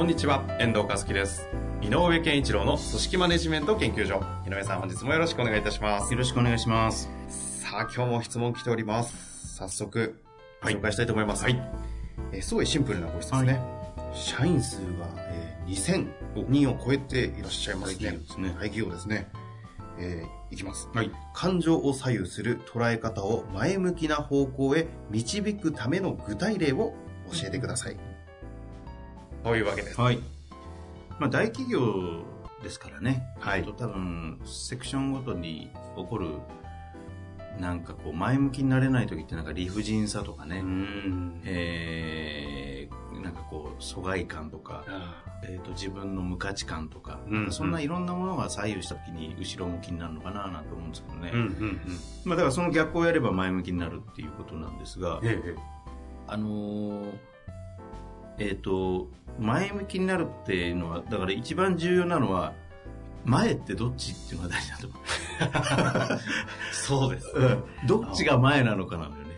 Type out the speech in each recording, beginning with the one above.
こんにちは、遠藤和樹です。井上健一郎の組織マネジメント研究所。井上さん、本日もよろしくお願いいたします。よろしくお願いします。さあ、今日も質問来ております。早速、紹介したいと思います。はい。えーすごいシンプルなご質問ですね。社員数が、えー2000人を超えていらっしゃいますね。大企業ですね大企業ですね。えーいきます。はい。感情を左右する捉え方を前向きな方向へ導くための具体例を教えてください。というわけです。はい。まあ、大企業ですからね。はいと多分、セクションごとに起こる、なんかこう、前向きになれない時ってなんか理不尽さとかね、んえー、なんかこう、疎外感とか、えっと自分の無価値観とか、うんなんかそんないろんなものが左右した時に後ろ向きになるのかななんて思うんですけどね。うんうんうん。まあ、だからその逆をやれば前向きになるっていうことなんですが、ええあのーえっ、と、前向きになるっていうのは、だから一番重要なのは、前ってどっちっていうのが大事だと思 そうです。う。どっちが前なのかなんだよね。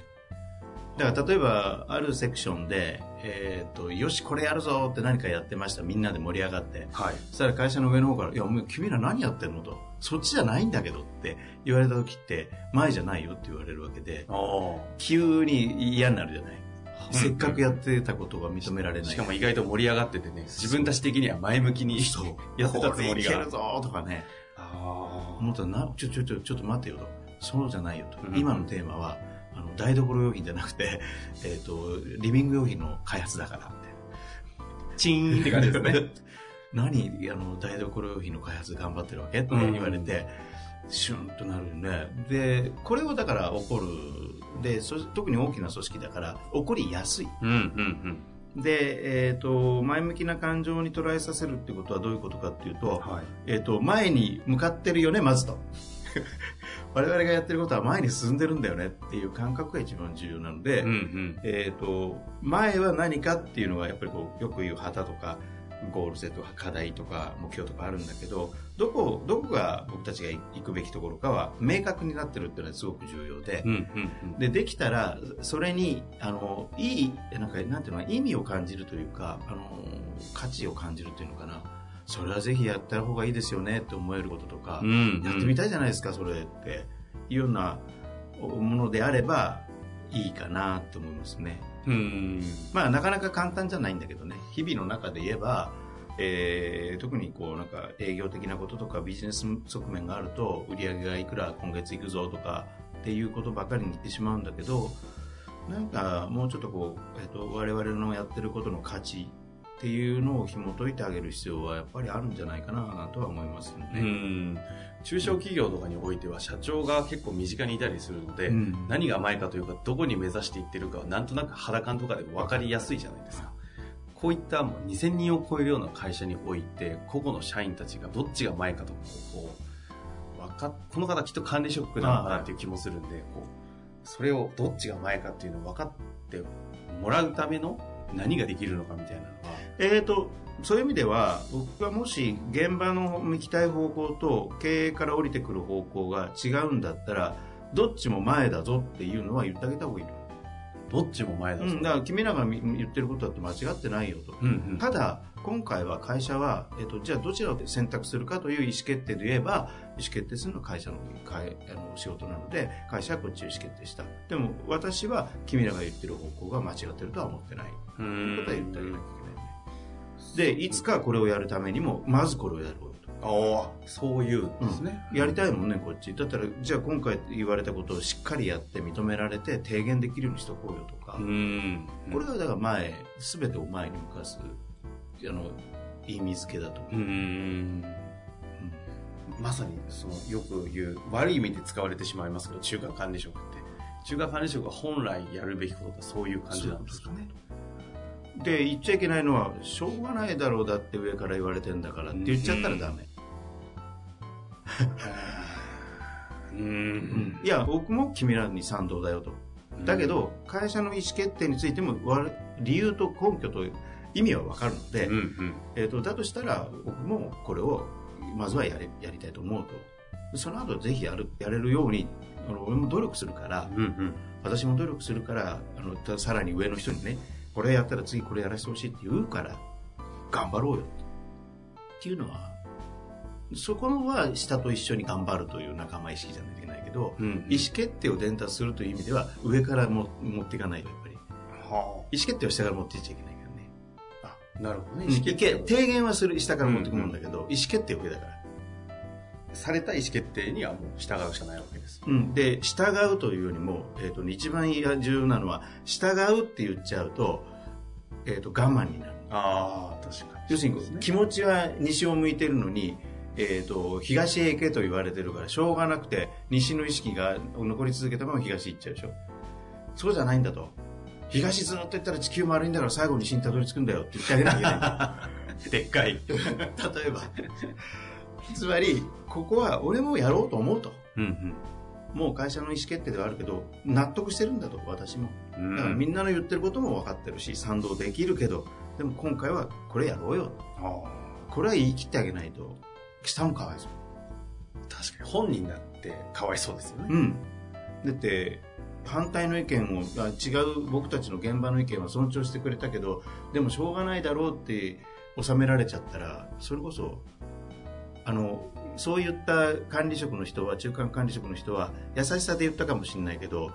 だから例えば、あるセクションで、えっ、と、よし、これやるぞって何かやってました。みんなで盛り上がって。はい。そしたら会社の上の方から、いや、もう君ら何やってんのと。そっちじゃないんだけどって言われた時って、前じゃないよって言われるわけで。急に嫌になるじゃない。うんせっかくやってたことが認められない。しかも意外と盛り上がっててね、自分たち的には前向きにやってたつもりこれいけがる。ぞとかね。あ思ったらな、ちょ、ちょ、ちょ、ちょっと待ってよと。そうじゃないよと。うん今のテーマは、あの、台所用品じゃなくて、えっ、と、リビング用品の開発だから、みたいな。チーンって感じですね。何、あの、台所用品の開発頑張ってるわけって言われて、シュンとなるよね。で、これをだから起こる。で、そ特に大きな組織だから、起こりやすい。うんうんで、えっ、と、前向きな感情に捉えさせるってことはどういうことかっていうと、うん。はい。えっ、と、前に向かってるよね、まずと。我々がやってることは前に進んでるんだよねっていう感覚が一番重要なので、うんうん。えっ、と、前は何かっていうのがやっぱりこう、よく言う旗とか、ゴールセット課題とか目標とかあるんだけど、どこ、どこが僕たちが行くべきところかは明確になってるっていうのはすごく重要で、うんうんで、できたら、それに、あの、いい、なんか、なんていうの意味を感じるというか、あの、価値を感じるというのかな。それはぜひやった方がいいですよねって思えることとか、うん。うん。やってみたいじゃないですか、それって。いうようなものであれば、いいかなと思いますね。うん。まあ、なかなか簡単じゃないんだけどね。日々の中で言えば、えー特にこうなんか営業的なこととかビジネス側面があると売り上げがいくら今月いくぞとかっていうことばかりに言ってしまうんだけどなんかもうちょっとこう、えっと我々のやってることの価値っていうのを紐解いてあげる必要はやっぱりあるんじゃないかなとは思いますようね。ん。中小企業とかにおいては社長が結構身近にいたりするので、うん何が前かというか、どこに目指していってるかはなんとなく肌感とかで分かりやすいじゃないですか。こういったもう2000人を超えるような会社において、個々の社員たちがどっちが前かとかをこう、わかっこの方きっと管理職なのかなっていう気もするんで、こう、それをどっちが前かっていうのを分かってもらうための何ができるのかみたいなのは、えー、とそういう意味では僕がもし現場の行きたい方向と経営から降りてくる方向が違うんだったらどっちも前だぞっていうのは言ってあげた方がいいとどっちも前だぞ。思う、うん、だから君らがみ言ってることだって間違ってないよと、うんうん。ただ今回は会社は、えー、とじゃあどちらを選択するかという意思決定で言えば意思決定するのは会社の会あの仕事なので会社はこっちを意思決定した。でも私は君らが言ってる方向が間違ってるとは思ってない。うん。ということは言ってあげなきゃいけない。ねでいつかこれをやるためにもまずこれをやろうああ、そういうですね。やりたいもんねこっち。だったらじゃあ今回言われたことをしっかりやって認められて提言できるようにしとこうよとか、うん。これがだから前全てを前に向かすあの意味付けだと思う、うん。まさにそのよく言う悪い意味で使われてしまいますけど中華管理職って。中華管理職が本来やるべきことがそういう感じなんですかねで言っちゃいけないのはしょうがないだろうだって上から言われてんだからって言っちゃったらダメ、うん。いや僕も君らに賛同だよと。だけど会社の意思決定についてもわ理由と根拠と意味は分かるので、うんうん。えー、とだとしたら僕もこれをまずはやりやりたいと思うと。その後ぜひやるやれるようにあの俺も努力するからうんうん。私も努力するからあのたさらに上の人にねこれやったら次これやらせてほしいって言うから頑張ろうよ。っていうのはそこは下と一緒に頑張るという仲間意識じゃないといけないけど、うん。意思決定を伝達するという意味では上からも持っていかないとやっぱり。意は思決定を下から持っていっちゃいけないからね。ああなるほどね。意思決定を。提言はする。下から持ってくもんだけど、意思決定は上だからされた意思決定にはもう従うしかないわけです。うん、で従うというよりも、えー、と一番重要なのは従うって言っちゃうと,、えー、と我慢になる。ああ確かに。要するに気持ちは西を向いてるのに、えー、と東へ行けと言われてるからしょうがなくて西の意識が残り続けたまま東行っちゃうでしょ。そうじゃないんだと。東ずっと行ったら地球丸いんだから最後に西にたどり着くんだよって言ってあげなきゃいけない。でっかい。例えばつまりここは俺もやろうと思うと。うんもう会社の意思決定ではあるけど納得してるんだと私も。うん。だからみんなの言ってることも分かってるし賛同できるけどでも今回はこれやろうよ。あこれは言い切ってあげないと下もかわいそう。あ確かに。本人だってかわいそうですよね。うん。だって反対の意見をあ違う僕たちの現場の意見は尊重してくれたけどでもしょうがないだろうって収められちゃったらそれこそあのそういった管理職の人は中間管理職の人は優しさで言ったかもしれないけど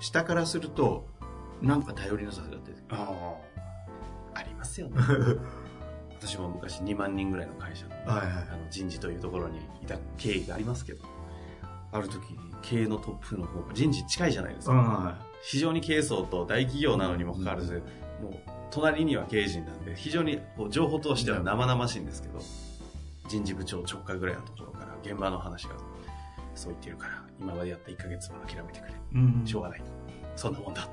下からするとなんか頼りなさが出てああ。ありますよね。私も昔2万人ぐらいの会社の,、はいはい。あの人事というところにいた経緯がありますけどある時経営のトップの方が人事近いじゃないですか、は非常に経営層と大企業なのにもかかわらず、もう隣には経営陣なんで非常にこう情報としては生々しいんですけど、人事部長直下ぐらいのところから現場の話がそう言ってるから今までやった1ヶ月は諦めてくれ。うん。しょうがない。そんなもんだ。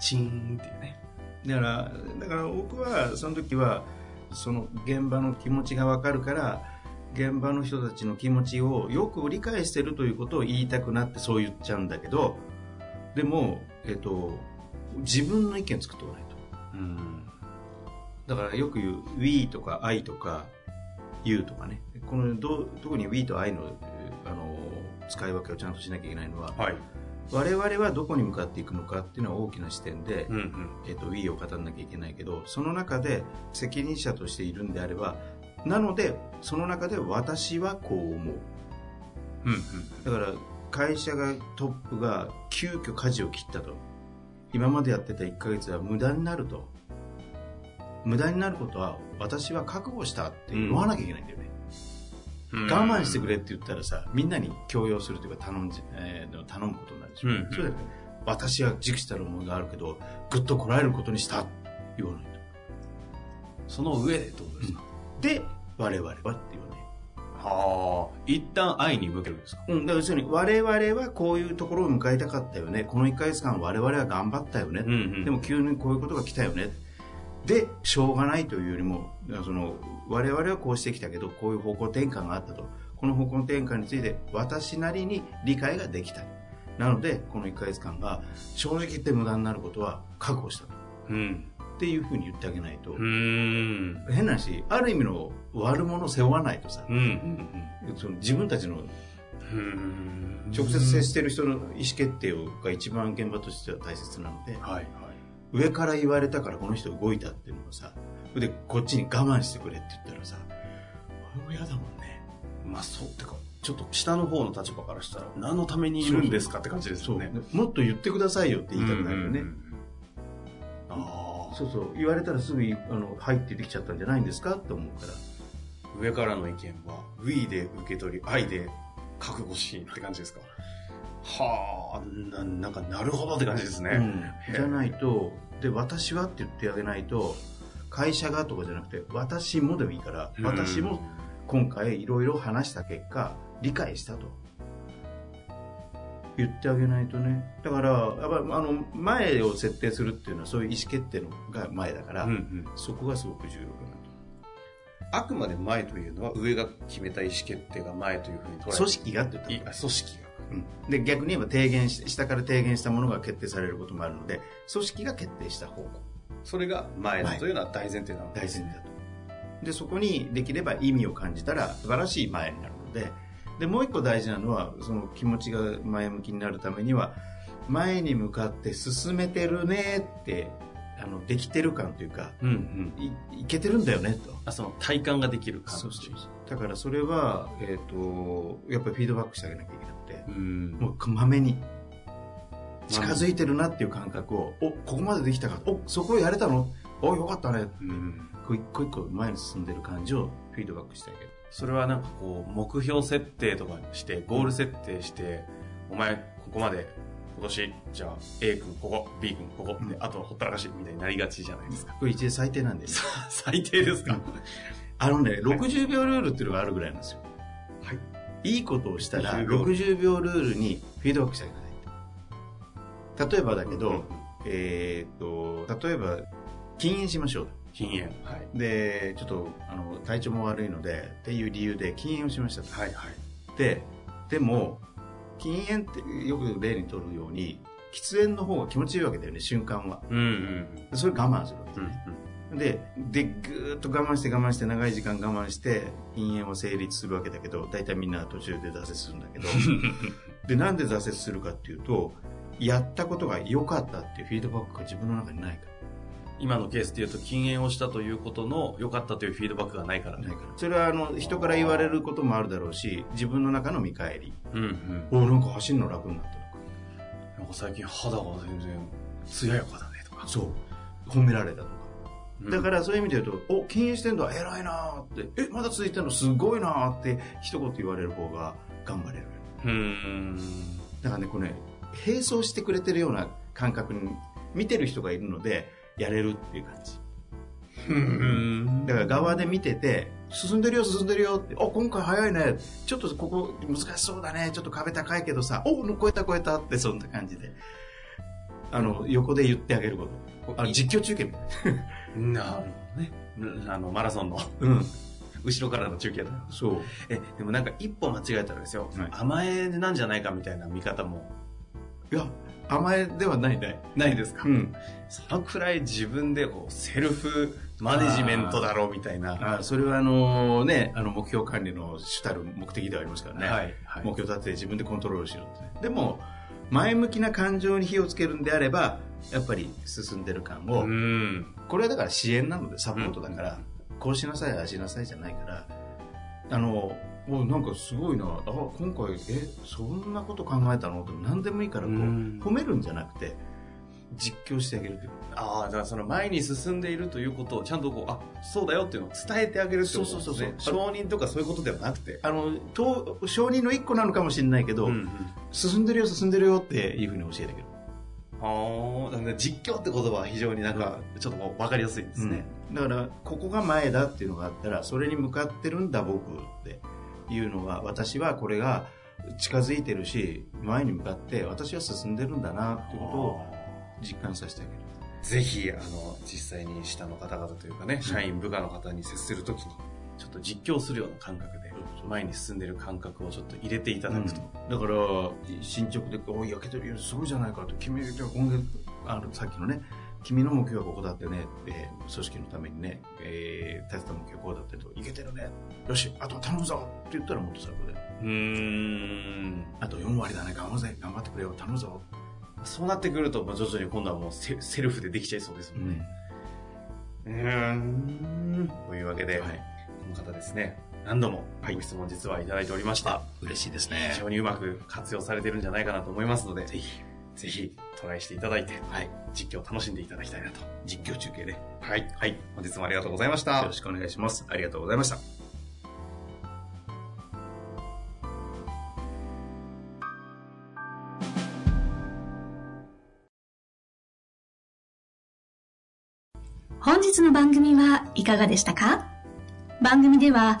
チーンっていうね。だからだから僕はその時はその現場の気持ちが分かるから現場の人たちの気持ちをよく理解してるということを言いたくなってそう言っちゃうんだけどでも、えっと、自分の意見作っておかないと。うん。だからよく言う「we」とか「I」とか「you」とかね。このど特に「we」と「I の」あの使い分けをちゃんとしなきゃいけないのははい。我々はどこに向かっていくのかっていうのは大きな視点で、うんうん。えっと We を語らなきゃいけないけどその中で責任者としているんであればなのでその中で私はこう思う。うんだから会社がトップが急遽舵を切ったと。今までやってた1ヶ月は無駄になると無駄になることは私は覚悟したって言わなきゃいけないんだよね、うん。我慢してくれって言ったらさみんなに強要するというか頼んじ、えー頼むことになるでしょ、うん。そうじゃなくて私は熟したる思いがあるけどぐっとこらえることにしたって言わないと。その上でってことですか、で我々はっていうねはあ。一旦愛に向けるんですか？うん、だから要するに我々はこういうところを迎えたかったよね。この1ヶ月間我々は頑張ったよね、んうん。でも急にこういうことが来たよねでしょうがないというよりもその我々はこうしてきたけどこういう方向転換があったと。この方向転換について私なりに理解ができた。なのでこの1ヶ月間が正直言って無駄になることは覚悟したと。うん。っていうふうに言ってあげないと、うん。変な話ある意味の悪者を背負わないとさ、うん。うん。その自分たちのうん。直接接してる人の意思決定が一番現場としては大切なので。はいはい上から言われたからこの人動いたっていうのもさでこっちに我慢してくれって言ったらさ俺も嫌だもんね。まあそうってかちょっと下の方の立場からしたら何のためにいるんですかって感じですよね。もっと言ってくださいよって言いたくなるよね、うんうんうんああそうそう言われたらすぐあの入ってできちゃったんじゃないんですかって思うから。上からの意見は We で受け取り愛で覚悟しって感じですか？はあななんかなるほどって感じですね、うん。じゃないとで私はって言ってあげないと会社がとかじゃなくて私もでもいいからうん。私も今回いろいろ話した結果理解したと。言ってあげないとね。だからやっぱの前を設定するっていうのはそういう意思決定のが前だから、うんうん。そこがすごく重要かあくまで前というのは上が決めた意思決定が前というふうに捉えて。な組織がって言った組織がうん。で逆に言えば提言し下から提言したものが決定されることもあるので組織が決定した方向。それが前だというのは大前提なの。大前提だと。でそこにできれば意味を感じたら素晴らしい前になるのででもう一個大事なのはその気持ちが前向きになるためには前に向かって進めてるねってあのできてる感というかうんうん。いいけてるんだよねと。あその体感ができる感。じそうそうそうだからそれは、えー、とやっぱりフィードバックしてあげなきゃいけなくてうん。もうまめに近づいてるなっていう感覚をおここまでできたかおそこやれたの？およかったね。うん。こう一個一個前に進んでる感じをフィードバックしてあげる。それはなんかこう目標設定とかしてゴール設定してお前ここまで今年じゃあ A 君ここ B 君ここでうん。あとはほったらかしみたいになりがちじゃないですか。これ一で最低なんで。最低ですか？あのね60秒ルールっていうのがあるぐらいなんですよ。はい。いいことをしたら60秒60秒ルールにフィードバックしてあげない。例えばだけど、うんうんえーっと例えば禁煙しましょう禁煙。はい。でちょっとあの体調も悪いのでっていう理由で禁煙をしましたと。はいはい。ででも禁煙ってよく例にとるように喫煙の方が気持ちいいわけだよね瞬間は。うんうんそれ我慢するわけうんですね、ででぐーっと我慢して我慢して長い時間我慢して禁煙は成立するわけだけど大体みんな途中で挫折するんだけど。でなんで挫折するかっていうとやったことが良かったっていうフィードバックが自分の中にないか今のケースでいうと禁煙をしたということの良かったというフィードバックがないから。らないから。それはあの人から言われることもあるだろうし自分の中の見返り。うんうん。おなんか走るの楽になったとか。なんか最近肌が全然艶やかだねとか。そう。褒められたとかだかららそういう意味で言うと、お、禁煙してんだ、偉いなーって、え、まだ続いてんの？すごいなーって一言言われる方が頑張れる。うんだからね、これね、並走してくれてるような感覚に見てる人がいるので、やれるっていう感じ。うんだから側で見てて、進んでるよ、進んでるよって、お、今回早いね、ちょっとここ難しそうだね、ちょっと壁高いけどさ、お、超えた超えたって、そんな感じで。あの、横で言ってあげること。あの実況中継みたいな。なるほどねあのマラソンのうん。後ろからの中継だよそう。えでもなんか一歩間違えたらですよ、はい甘えなんじゃないかみたいな見方もいや、甘えではないね。ないですか、うん。そのくらい自分でこうセルフマネジメントだろうみたいなあそれはあのね、あの目標管理の主たる目的ではありますからね。はいはい目標立てて自分でコントロールしろってね。でも、前向きな感情に火をつけるんであれば、やっぱり進んでる感を、うん。これはだから支援なのでサポートだから、こうしなさい、ああしなさいじゃないから、あの、おなんかすごいな、あ、今回、え、そんなこと考えたの？って何でもいいからこう、うん。褒めるんじゃなくて、実況してあげるああだからその前に進んでいるということをちゃんとこうあそうだよっていうのを伝えてあげるってことですね。そうそうそうそう。承認とかそういうことではなくて。あの、と承認の一個なのかもしれないけど、うんうん。進んでるよ、進んでるよっていうふうに教えてあげる。実況って言葉は非常になんか、ちょっとこう分かりやすいですね。だから、ここが前だっていうのがあったら、それに向かってるんだ、僕っていうのは、私はこれが近づいてるし、前に向かって私は進んでるんだなっていうことを実感させてあげる。ぜひ、あの、実際に下の方々というかね、社員部下の方に接するときに、ちょっと実況するような感覚で、前に進んでる感覚をちょっと入れていただくと。だから、進捗で、おい、焼けてるよ、すごいじゃないかって、君、じゃあ今月、あの、さっきのね、君の目標はここだってね、えー組織のためにね、えー、立てた目標こうだってと、いけてるね。よし、あとは頼むぞって言ったらもっと最高で。うーん。あと4割だね、頑張るぜ、頑張ってくれよ、頼むぞ。そうなってくると、もう徐々に今度はもうセセルフでできちゃいそうですもんね。うーん。というわけで、はい。この方ですね、何度もご質問実はいただいておりまして、嬉しいです非常にうまく活用されてるんじゃないかなと思いますので、ぜひ、ぜひトライしていただいて、はい。実況を楽しんでいただきたいなと。実況中継で。はい。はい。本日もありがとうございましたよろ。しくお願いします。ありがとうございました。本日の番組はいかがでしたか？番組では